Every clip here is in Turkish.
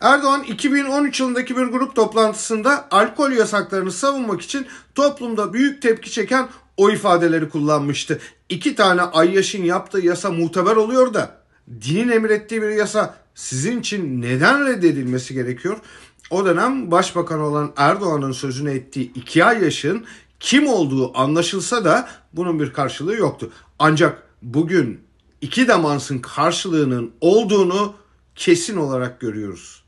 Erdoğan 2013 yılındaki bir grup toplantısında alkol yasaklarını savunmak için toplumda büyük tepki çeken o ifadeleri kullanmıştı. İki tane Ayyaş'ın yaptığı yasa muteber oluyor da dinin emrettiği bir yasa sizin için neden reddedilmesi gerekiyor? O dönem başbakan olan Erdoğan'ın sözünü ettiği iki Ayyaş'ın kim olduğu anlaşılsa da bunun bir karşılığı yoktu. Ancak bugün iki damansın karşılığının olduğunu kesin olarak görüyoruz.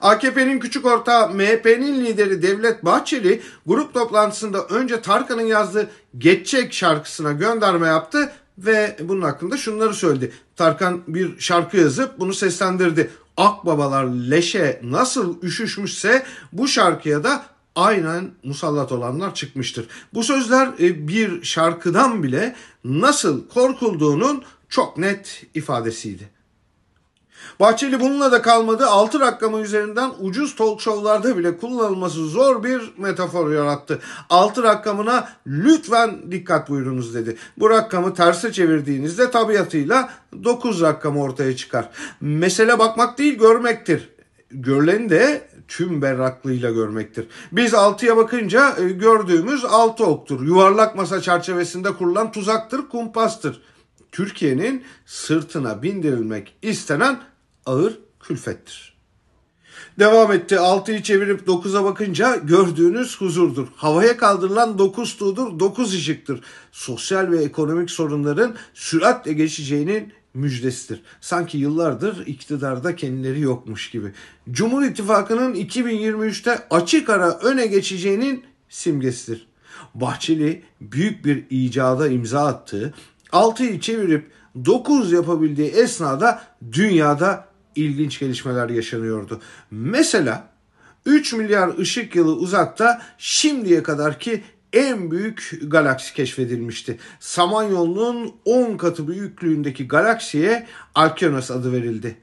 AKP'nin küçük ortağı MHP'nin lideri Devlet Bahçeli grup toplantısında önce Tarkan'ın yazdığı Geçecek şarkısına gönderme yaptı ve bunun hakkında şunları söyledi. Tarkan bir şarkı yazıp bunu seslendirdi. Akbabalar leşe nasıl üşüşmüşse bu şarkıya da aynen musallat olanlar çıkmıştır. Bu sözler e, bir şarkıdan bile nasıl korkulduğunun çok net ifadesiydi. Bahçeli bununla da kalmadı. 6 rakamı üzerinden ucuz talk show'larda bile kullanılması zor bir metafor yarattı. 6 rakamına lütfen dikkat buyurunuz dedi. Bu rakamı terse çevirdiğinizde tabiatıyla 9 rakamı ortaya çıkar. Mesele bakmak değil görmektir. Görüleni de tüm berraklığıyla görmektir. Biz 6'ya bakınca e, gördüğümüz 6 oktur. Yuvarlak masa çerçevesinde kurulan tuzaktır, kumpastır. Türkiye'nin sırtına bindirilmek istenen ağır külfettir. Devam etti. 6'yı çevirip 9'a bakınca gördüğünüz huzurdur. Havaya kaldırılan 9 tuğdur, 9 ışıktır. Sosyal ve ekonomik sorunların süratle geçeceğinin müjdesidir. Sanki yıllardır iktidarda kendileri yokmuş gibi. Cumhur İttifakı'nın 2023'te açık ara öne geçeceğinin simgesidir. Bahçeli büyük bir icada imza attığı, 6'yı çevirip 9 yapabildiği esnada dünyada ilginç gelişmeler yaşanıyordu. Mesela 3 milyar ışık yılı uzakta şimdiye kadarki en büyük galaksi keşfedilmişti. Samanyolu'nun 10 katı büyüklüğündeki galaksiye Alkenos adı verildi.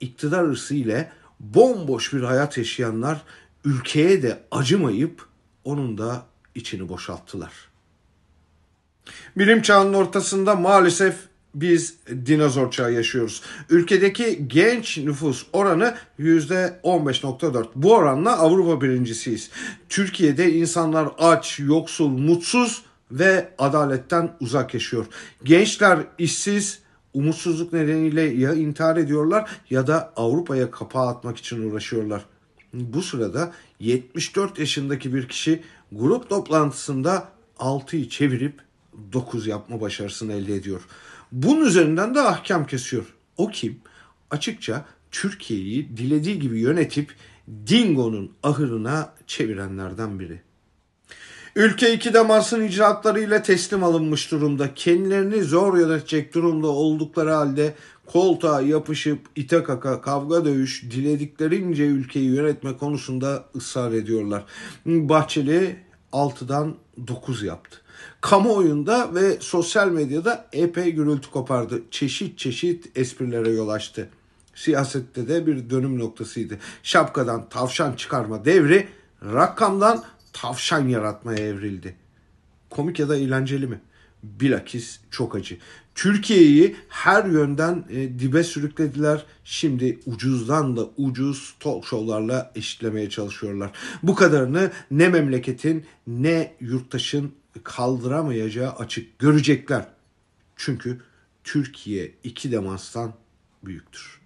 İktidar hırsı ile bomboş bir hayat yaşayanlar ülkeye de acımayıp onun da içini boşalttılar. Bilim çağının ortasında maalesef biz dinozor çağı yaşıyoruz. Ülkedeki genç nüfus oranı %15.4. Bu oranla Avrupa birincisiyiz. Türkiye'de insanlar aç, yoksul, mutsuz ve adaletten uzak yaşıyor. Gençler işsiz, umutsuzluk nedeniyle ya intihar ediyorlar ya da Avrupa'ya kapağı atmak için uğraşıyorlar. Bu sırada 74 yaşındaki bir kişi grup toplantısında 6'yı çevirip 9 yapma başarısını elde ediyor. Bunun üzerinden de ahkam kesiyor. O kim? Açıkça Türkiye'yi dilediği gibi yönetip Dingo'nun ahırına çevirenlerden biri. Ülke iki damarsın icraatlarıyla teslim alınmış durumda. Kendilerini zor yönetecek durumda oldukları halde koltuğa yapışıp ite kaka kavga dövüş dilediklerince ülkeyi yönetme konusunda ısrar ediyorlar. Bahçeli 6'dan 9 yaptı. Kamuoyunda ve sosyal medyada epey gürültü kopardı. Çeşit çeşit esprilere yol açtı. Siyasette de bir dönüm noktasıydı. Şapkadan tavşan çıkarma devri rakamdan tavşan yaratmaya evrildi. Komik ya da eğlenceli mi? Bilakis çok acı. Türkiye'yi her yönden e, dibe sürüklediler. Şimdi ucuzdan da ucuz talk show'larla eşitlemeye çalışıyorlar. Bu kadarını ne memleketin ne yurttaşın kaldıramayacağı açık görecekler. Çünkü Türkiye iki demanstan büyüktür.